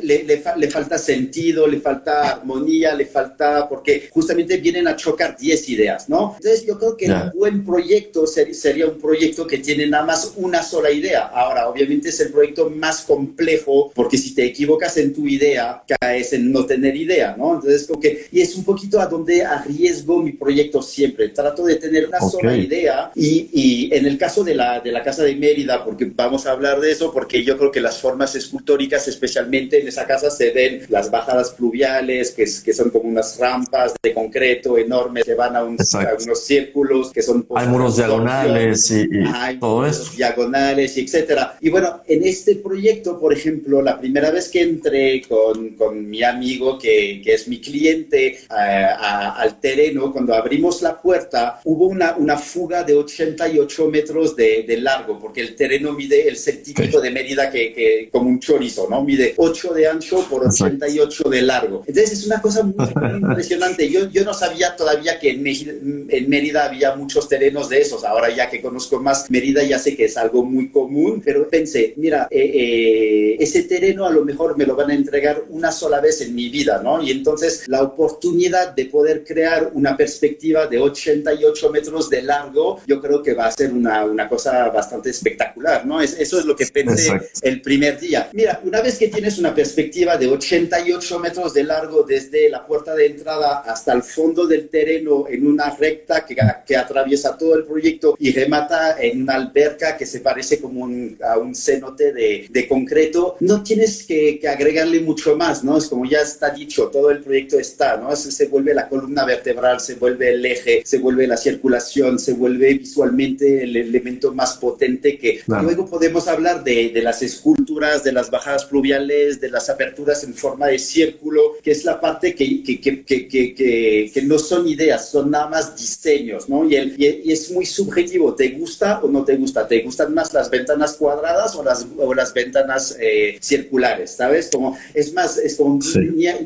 le, le, le falta sentido, le falta armonía, le falta, porque justamente vienen a chocar 10 ideas, ¿no? Entonces yo creo que un buen proyecto sería un proyecto que tiene nada más una sola idea. Ahora, obviamente es el proyecto más complejo, porque si te equivocas en tu idea, caes en no tener idea, ¿no? Entonces, como que, y es un poquito a donde arriesgo mi proyecto siempre. Trato de tener una sola idea y, y, en el caso de la, de la Casa de Mérida, porque vamos a hablar de eso, porque yo creo que las formas escultóricas, especialmente en esa casa, se ven las bajadas pluviales, que, que son como unas rampas de concreto enormes que van a, unos círculos, que son... Hay muros diagonales y, todo eso. Diagonales y etcétera. Y bueno, en este proyecto, por ejemplo, la primera vez que entré con, con mi amigo, que, que, es mi cliente, eh, al terreno, cuando abrimos la puerta, hubo una, una fuga de 88 metros de, de largo, porque el terreno mide el típico de medida que, que, como un chorizo, ¿no? Mide 8 de ancho por 88 de largo. Entonces es una cosa muy, impresionante. Yo, yo no sabía todavía que en Mérida, en Mérida, había muchos terrenos de esos. Ahora ya que conozco más Mérida ya sé que es algo muy común, pero pensé, mira, eh, eh, ese terreno a lo mejor me lo van a entregar una sola vez en mi vida, ¿no? Y entonces la oportunidad de poder crear una perspectiva de 88 metros de largo, yo creo que va a ser una, una cosa bastante espectacular, ¿no? Es, eso es lo que pensé el primer día. Mira, una vez que tienes una perspectiva de 88 metros de largo desde la puerta de entrada hasta el fondo del terreno en una recta que, que atraviesa todo el proyecto y remata en una alberca que se parece como un, a un cenote de, de concreto, no tienes que, que, agregarle mucho más, ¿no? Es como ya está dicho, todo el proyecto está, ¿no? Se, se vuelve la columna vertebral, se vuelve el eje, se vuelve la circulación, se vuelve visualmente el elemento más potente que luego podemos hablar de, de las esculturas, de las bajadas fluviales, de las aperturas en forma de círculo, que es la parte que, que, que, que, que no son ideas, son nada más diseños, ¿no? Y, el, y, es muy subjetivo, ¿te gusta o no te gusta? ¿Te gustan más las ventanas cuadradas o las, o las ventanas eh, circulares? ¿Sabes? Como, es más, es como,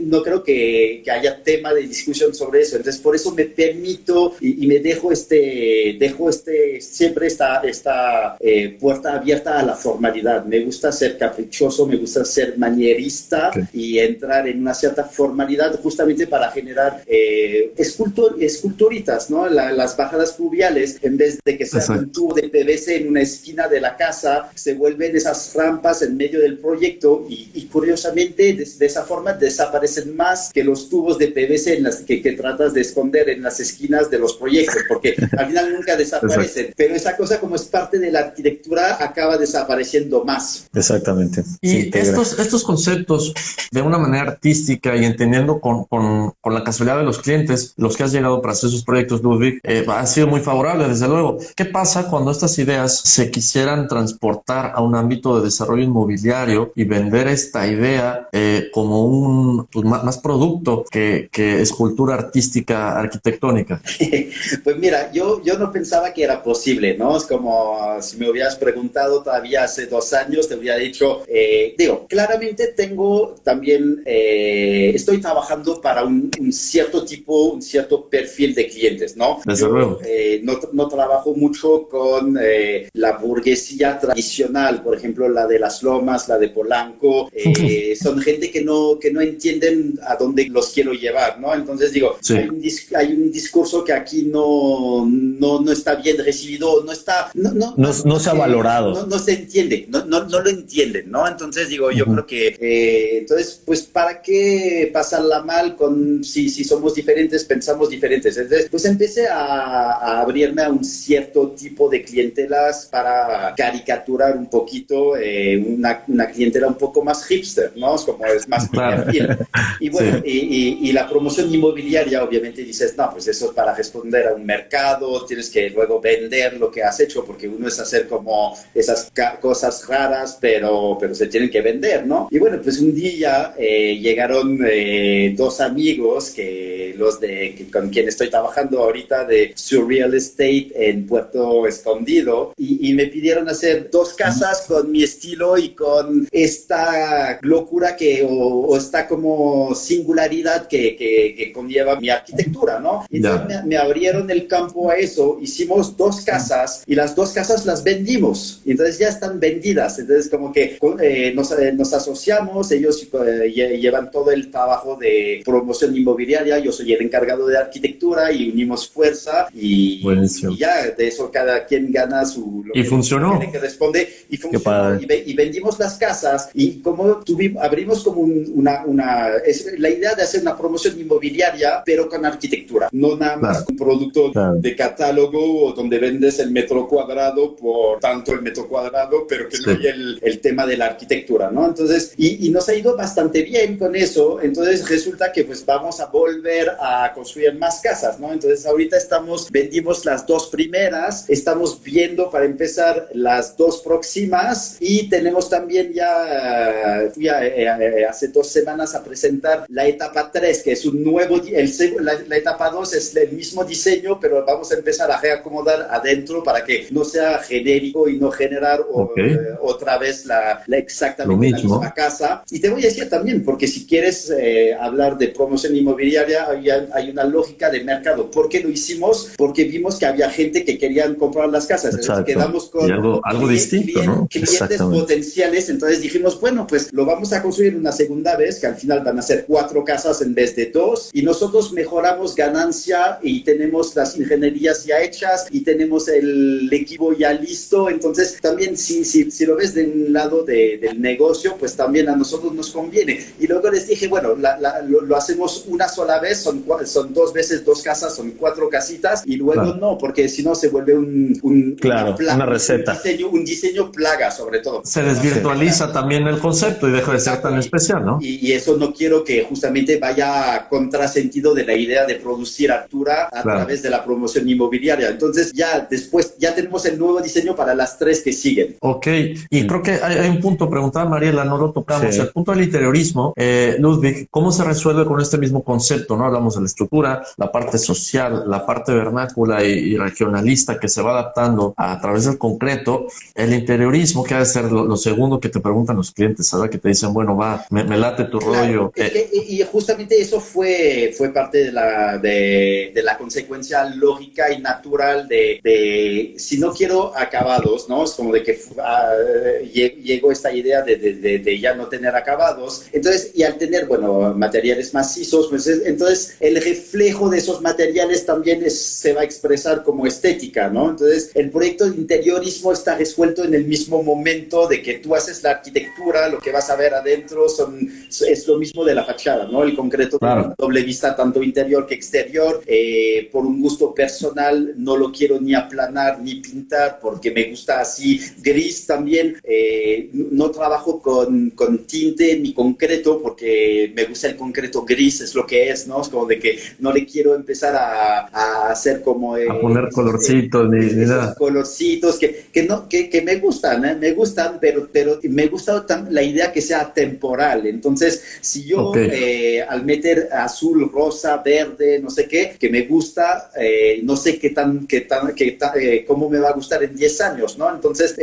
no creo que, que, haya tema de discusión sobre eso, entonces por eso me permito y, y me dejo este, dejo este, siempre esta, esta eh, puerta abierta a la formalidad, me gusta ser caprichoso, me gusta ser manierista y entrar en una cierta formalidad justamente para generar eh, escultor, esculturitas, ¿no? las bajadas fluviales, en vez de que sea un tubo de PVC en una esquina de la casa, se vuelven esas rampas en medio del proyecto y, curiosamente de, esa forma desaparecen más que los tubos de PVC en las que, que, tratas de esconder en las esquinas de los proyectos, porque al final nunca desaparecen, pero esa cosa como es parte de la arquitectura acaba desapareciendo más. Exactamente. Y estos, estos conceptos de una manera artística y entendiendo con, con, con la casualidad de los clientes, los que has llegado para hacer sus proyectos, Ludwig, eh, ha sido muy favorable, desde luego. ¿Qué pasa cuando estas ideas se quisieran transportar a un ámbito de desarrollo inmobiliario y vender esta idea eh, como un pues, más, producto que, que, escultura artística arquitectónica? pues mira, yo, yo no pensaba que era posible, ¿no? Es como si me hubieras preguntado todavía hace dos años, te hubiera dicho, eh, digo, claramente tengo también, estoy trabajando para un, un cierto tipo, un cierto perfil de clientes, ¿no? Eh, no, no, trabajo mucho con eh, la burguesía tradicional, por ejemplo, la de las lomas, la de Polanco. Eh, son gente que no, que no entienden a dónde los quiero llevar, ¿no? Entonces digo, hay, un hay, un discurso que aquí no, no, no está bien recibido, no está... No, no, no, se ha valorado. No, se entiende, no, no, no lo entienden, ¿no? Entonces digo, yo creo que... entonces, pues, ¿para qué pasarla mal con si, si somos diferentes, pensamos diferentes? Entonces, pues empecé a, abrirme a un cierto tipo de clientelas para caricaturar un poquito eh, una, una, clientela un poco más hipster, ¿no? Es como es más perfil. Y bueno, y, la promoción inmobiliaria, obviamente dices, no, pues eso es para responder a un mercado, tienes que luego vender lo que has hecho, porque uno es hacer como esas cosas raras, pero, pero se tienen que vender, ¿no? Y bueno, pues un día eh, llegaron eh, dos amigos que los de que, con quien estoy trabajando ahorita de Surreal Estate en Puerto Escondido y, me pidieron hacer dos casas con mi estilo y con esta locura que o, esta como singularidad que, que, conlleva mi arquitectura, ¿no? Y entonces me, abrieron el campo a eso, hicimos dos casas y las dos casas las vendimos y entonces ya están vendidas, entonces como que eh, nos, eh, nos, asociamos, ellos eh, llevan todo el trabajo de promoción inmobiliaria, yo soy el encargado de arquitectura y unimos fuerza y, ya de eso cada quien gana su... y funcionó. Que responde y funcionó. Y, vendimos las casas y como tuvimos, abrimos como una, una es la idea de hacer una promoción inmobiliaria pero con arquitectura, no nada más un producto de catálogo donde vendes el metro cuadrado por tanto el metro cuadrado, pero que no hay el, el, tema de la arquitectura, ¿no? Entonces, y, y nos ha ido bastante bien con eso, entonces resulta que pues vamos a volver a construir más casas, ¿no? Entonces ahorita estamos, vendimos las dos primeras, estamos viendo para empezar las dos próximas y tenemos también ya, fui eh, eh, hace dos semanas a presentar la etapa 3, que es un nuevo, el, la, etapa 2 es el mismo diseño, pero vamos a empezar a reacomodar adentro para que no sea genérico y no generar eh, otra vez la, la exactamente la misma casa. Y te voy a decir también, porque si quieres hablar de promoción inmobiliaria, hay, hay una lógica de mercado. ¿Por qué lo hicimos? Porque vimos que había gente que querían comprar las casas. Entonces quedamos con algo, algo distinto, ¿no? clientes potenciales. Entonces dijimos, bueno, pues lo vamos a construir una segunda vez, que al final van a ser cuatro casas en vez de dos. Y nosotros mejoramos ganancia y tenemos las ingenierías ya hechas y tenemos el equipo ya listo. Entonces también si, si, si lo ves de un lado de, del negocio, pues también a nosotros nos conviene. Y luego les dije, bueno, bueno, lo, hacemos una sola vez, son, son dos veces dos casas, son cuatro casitas y luego no, porque si no se vuelve un, claro, una, receta. Un diseño, plaga sobre todo. Se desvirtualiza también el concepto y deja de ser tan especial, ¿no? Y, eso no quiero que justamente vaya a contrasentido de la idea de producir altura a través de la promoción inmobiliaria. Entonces ya después, ya tenemos el nuevo diseño para las tres que siguen. Ok, y creo que hay, un punto, preguntaba Mariela, no lo tocamos, el punto del interiorismo, eh, Ludwig, ¿cómo se resuelve con este mismo concepto? ¿no? Hablamos de la estructura, la parte social, la parte vernácula y, regionalista que se va adaptando a, través del concreto, el interiorismo, que ha de ser lo, segundo que te preguntan los clientes, ¿sabes? Que te dicen, bueno, va, me, late tu rollo. y justamente eso fue, fue parte de la, de, de la consecuencia lógica y natural de, de, si no quiero acabados, ¿no? Es como de que uh, llegó esta idea de, de, ya no tener acabados. Entonces, y al tener, bueno, materiales macizos, pues entonces el reflejo de esos materiales también se va a expresar como estética, ¿no? Entonces, el proyecto de interiorismo está resuelto en el mismo momento de que tú haces la arquitectura, lo que vas a ver adentro son, es lo mismo de la fachada, ¿no? El concreto claro. doble vista tanto interior que exterior. Eh, por un gusto personal no lo quiero ni aplanar ni pintar porque me gusta así gris también. Eh, no trabajo con, con, tinte ni concreto porque me gusta el concreto gris, es lo que es, ¿no? Es como de que no le quiero empezar a, a hacer como... Eh, a poner colorcitos ni, nada. Colorcitos que, que, no, que, que me gustan, ¿eh? me gustan, pero, pero me gusta la idea que sea temporal. Entonces, si yo al meter azul, rosa, verde, no sé qué, que me gusta, no sé qué tan, qué tan, qué cómo me va a gustar en 10 años, ¿no? Entonces,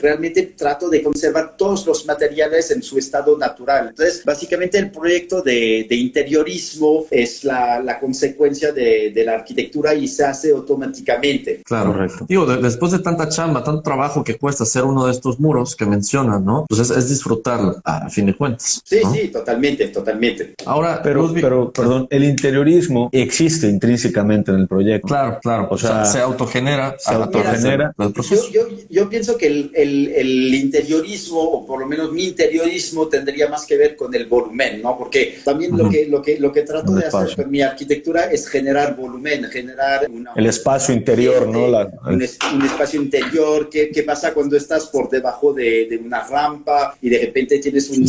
realmente trato de conservar todos los materiales en su estado natural. Entonces, básicamente el proyecto de, de interiorismo es la, la consecuencia de, de, la arquitectura y se hace automáticamente. Claro, Correcto. Digo, después de tanta chamba, tanto trabajo que cuesta hacer uno de estos muros que mencionan, ¿no? Pues es, disfrutarlo, a fin de cuentas. Sí, sí, totalmente, totalmente. Ahora, pero, pero, perdón, el interiorismo existe intrínsecamente en el proyecto. Claro, claro. O sea, se autogenera. Se autogenera. Yo, yo, yo, pienso que el, el, el interiorismo, o por lo menos mi interiorismo, tendría más que ver con el volumen, ¿no? Porque también lo, que, lo, que, lo que trato de hacer con mi arquitectura es generar volumen, generar el espacio interior, ¿no? un, espacio interior. ¿Qué, ¿Qué, pasa cuando estás por debajo de, de una rampa y de repente tienes un,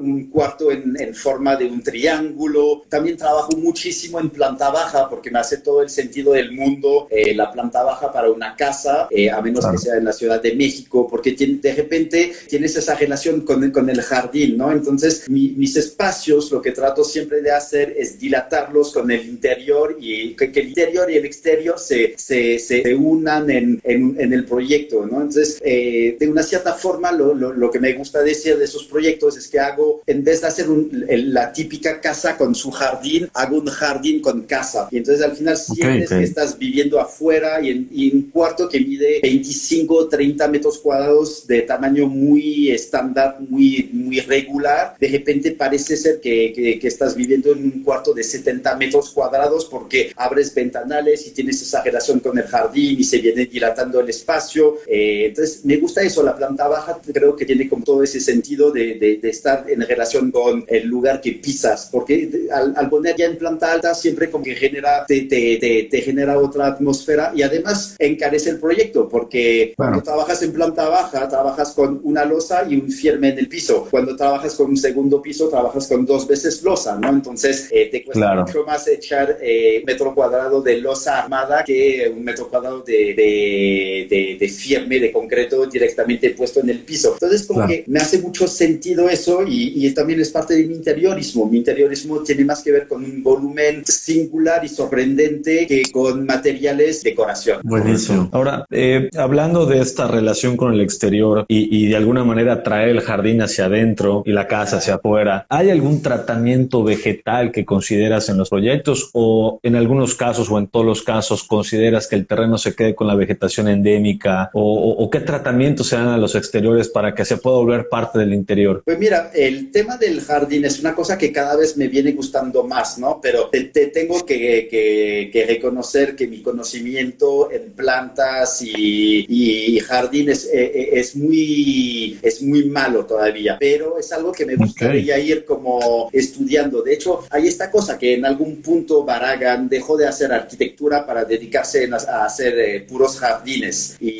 un, cuarto en, en, forma de un triángulo? También trabajo muchísimo en planta baja porque me hace todo el sentido del mundo eh, la planta baja para una casa, eh, a menos que sea en la Ciudad de México, porque tiene, de repente tienes esa relación con, con el jardín, ¿no? Entonces, mis espacios, lo que trato siempre de hacer es dilatarlos con el interior y que, el interior y el exterior se, se, se unan en, en, el proyecto, ¿no? Entonces, eh, de una cierta forma, lo, lo, que me gusta decir de esos proyectos es que hago, en vez de hacer la típica casa con su jardín, hago un jardín con casa. Y entonces, al final, sientes que estás viviendo afuera y en, y un cuarto que mide 25, 30 metros cuadrados de tamaño muy estándar, muy, muy regular, de repente parece ser que, que, estás viviendo en un cuarto de 70 metros cuadrados porque abres ventanales y tienes esa relación con el jardín y se viene dilatando el espacio. Eh, entonces, me gusta eso, la planta baja creo que tiene como todo ese sentido de, de, estar en relación con el lugar que pisas, porque al, poner ya en planta alta siempre como que genera, te, te, te, genera otra atmósfera y además encarece el proyecto, porque cuando trabajas en planta baja, trabajas con una losa y un firme en el piso. Cuando trabajas con un segundo piso, trabajas con dos veces losa, ¿no? Entonces, eh, te cuesta mucho más echar eh, metro cuadrado de losa armada que un metro cuadrado de, de, de, firme, de concreto directamente puesto en el piso. Entonces, como que me hace mucho sentido eso y, y también es parte de mi interiorismo. Mi interiorismo tiene más que ver con un volumen singular y sorprendente que con materiales decoración. Buenísimo. Ahora, eh, hablando de esta relación con el exterior y, y de alguna manera traer el jardín hacia adentro y la casa hacia afuera, ¿hay algún tratamiento vegetal que consideras en los proyectos o en algunos casos o en todos los casos consideras que el terreno se quede con la vegetación endémica o, qué tratamientos se dan a los exteriores para que se pueda volver parte del interior? Pues mira, el tema del jardín es una cosa que cada vez me viene gustando más, ¿no? Pero te, tengo que, que, reconocer que mi conocimiento en plantas y, y jardines es, eh, eh, es, muy, es muy malo todavía, pero es algo que me gustaría ir ir como estudiando. De hecho, hay esta cosa que en algún punto Barragan dejó de hacer arquitectura para dedicarse a hacer eh, puros jardines y,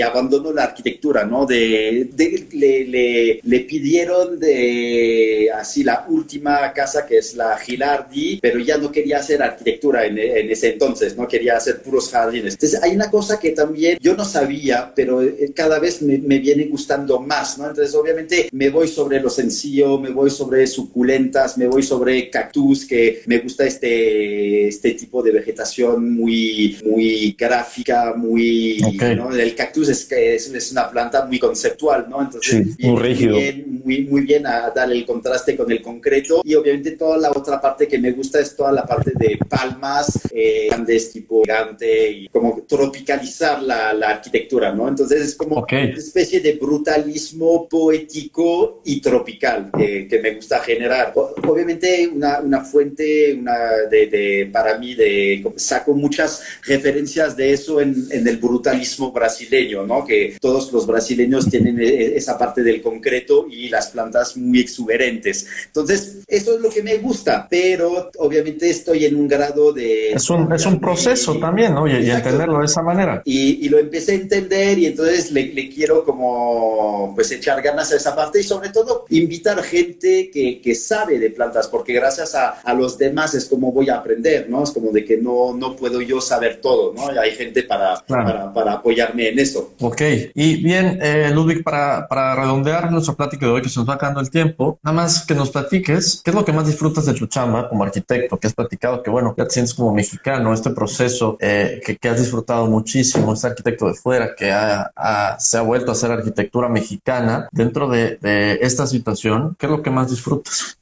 abandonó la arquitectura, ¿no? De, le, le, le, pidieron de así la última casa que es la Gilardi, pero ya no quería hacer arquitectura en, en ese entonces, no quería hacer puros jardines. Entonces hay una cosa que también yo no sabía, pero eh, cada vez me, me viene gustando más, ¿no? Entonces obviamente me voy sobre lo sencillo, me voy sobre suculentas, me voy sobre cactus, que me gusta este, este tipo de vegetación muy, muy gráfica, muy... ¿no? El cactus es, es, es una planta muy conceptual, ¿no? Entonces, muy rígido. Muy, muy, bien a dar el contraste con el concreto y obviamente toda la otra parte que me gusta es toda la parte de palmas eh, grandes, tipo gigante y como tropicalizar la, la arquitectura, ¿no? Entonces es como una especie de brutalismo poético y tropical que, que me gusta generar. Obviamente una, una fuente una de, de, para mí de saco muchas referencias de eso en, en el brutalismo brasileño, ¿no? Que todos los brasileños tienen e, esa parte del concreto y las plantas muy exuberantes. Entonces, eso es lo que me gusta, pero obviamente estoy en un grado de... Es un, es un proceso también, ¿no? Y, entenderlo de esa manera. Y, y, lo empecé a entender y entonces le, le, quiero como, pues, echar ganas a esa parte y sobre todo invitar gente que, que sabe de plantas, porque gracias a, a, los demás es como voy a aprender, ¿no? Es como de que no, no puedo yo saber todo, ¿no? Y hay gente para, para, para, apoyarme en eso. Ok, y bien, eh, Ludwig, para, para redondear nuestra plática de hoy, que se nos va acabando el tiempo, nada más que nos platiques, ¿qué es lo que más disfrutas de tu como arquitecto? Que has platicado que, bueno, ya te sientes como mexicano, este proceso eh, que, que, has disfrutado muchísimo, este arquitecto de fuera que ha, ha, se ha vuelto a hacer arquitectura mexicana. Dentro de, de esta situación, ¿qué es lo que más disfrutas?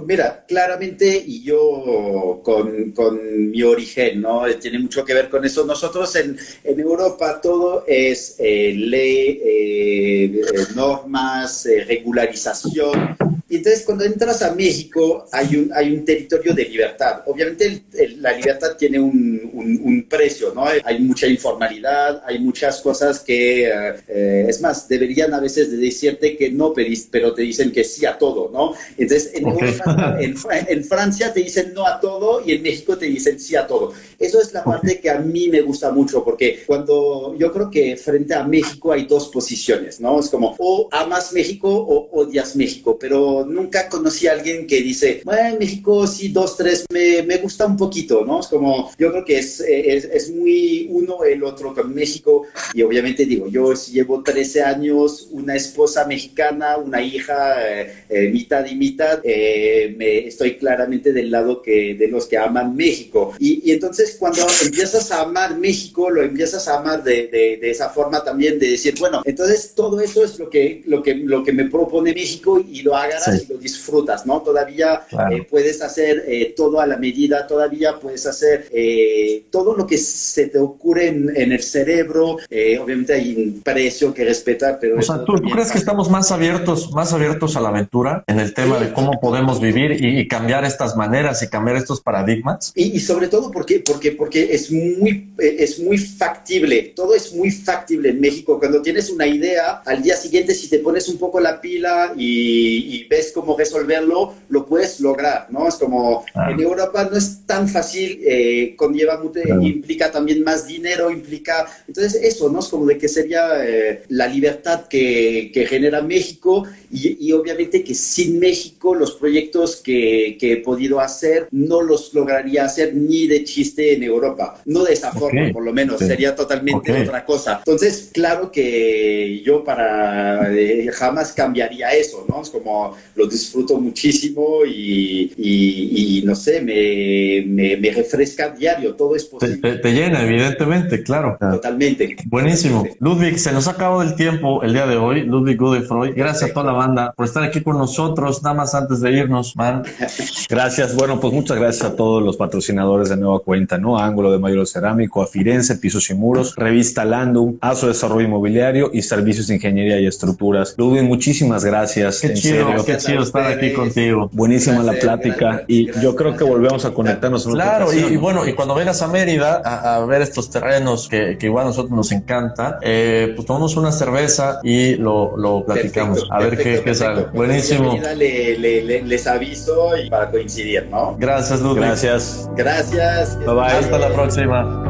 Pues mira, claramente, y yo con, con, mi origen, ¿no? Tiene mucho que ver con eso. Nosotros en, en Europa todo es eh, ley, eh, normas, eh, regularización. Y entonces cuando entras a México hay un, hay un territorio de libertad. Obviamente el, el, la libertad tiene un, un, un, precio, ¿no? Hay mucha informalidad, hay muchas cosas que, eh, es más, deberían a veces de decirte que no, pero te dicen que sí a todo, ¿no? Entonces en okay. En, en, Francia te dicen no a todo y en México te dicen sí a todo. Eso es la parte que a mí me gusta mucho porque cuando yo creo que frente a México hay dos posiciones, ¿no? Es como o amas México o odias México, pero nunca conocí a alguien que dice, bueno, México sí, dos, tres, me, me gusta un poquito, ¿no? Es como, yo creo que es, es, es, muy uno el otro con México y obviamente digo, yo llevo 13 años, una esposa mexicana, una hija eh, eh, mitad y mitad, eh, me, estoy claramente del lado que, de los que aman México. Y, y, entonces cuando empiezas a amar México, lo empiezas a amar de, de, de, esa forma también de decir, bueno, entonces todo eso es lo que, lo que, lo que me propone México y lo hagas sí. y lo disfrutas, ¿no? Todavía claro. eh, puedes hacer eh, todo a la medida, todavía puedes hacer eh, todo lo que se te ocurre en, en el cerebro. Eh, obviamente hay un precio que respetar, pero... O sea, ¿tú, ¿tú crees que estamos más abiertos, más abiertos a la aventura en el tema de cómo podemos vivir y, y, cambiar estas maneras y cambiar estos paradigmas? Y, y sobre todo porque, porque, porque es, muy, es muy factible, todo es muy factible en México. Cuando tienes una idea, al día siguiente si te pones un poco la pila y, y ves cómo resolverlo, lo puedes lograr, ¿no? Es como ah. en Europa no es tan fácil, eh, conlleva, claro. implica también más dinero, implica, entonces eso, ¿no? Es como de que sería eh, la libertad que, que genera México y, y, obviamente que sin México los proyectos que, que, he podido hacer no los lograría hacer ni de chiste en Europa, no de esa forma, okay. por lo menos, sí. sería totalmente okay. otra cosa. Entonces, claro que yo para eh, jamás cambiaría eso, ¿no? Es como lo disfruto muchísimo y, y, y no sé, me, me, me, refresca diario, todo es posible. Te, te, llena, evidentemente, claro. Totalmente. Buenísimo. Ludwig, se nos ha acabado el tiempo el día de hoy. Ludwig Godefroy, gracias a toda la banda por estar aquí con nosotros, nada más antes de irnos, man. Gracias, bueno, pues muchas gracias a todos los patrocinadores de Nueva Cuenta, ¿no? Ángulo de Mayor Cerámico, a Firenze, Pisos y Muros, Revista Landum, ASO Desarrollo Inmobiliario y Servicios de Ingeniería y Estructuras. Ludwig, muchísimas gracias. Qué en chido, serio. qué chido estar aquí contigo. Buenísima la plática y yo creo que volvemos a conectarnos. En claro, y, bueno, y cuando vengas a Mérida a, ver estos terrenos que, igual a nosotros nos encanta, eh, pues tomamos una cerveza y lo, lo platicamos. a ver qué, qué sale. Buenísimo. les aviso y para coincidir, ¿no? Gracias, Ludwig. Gracias. Gracias. Bye bye. Hasta la próxima.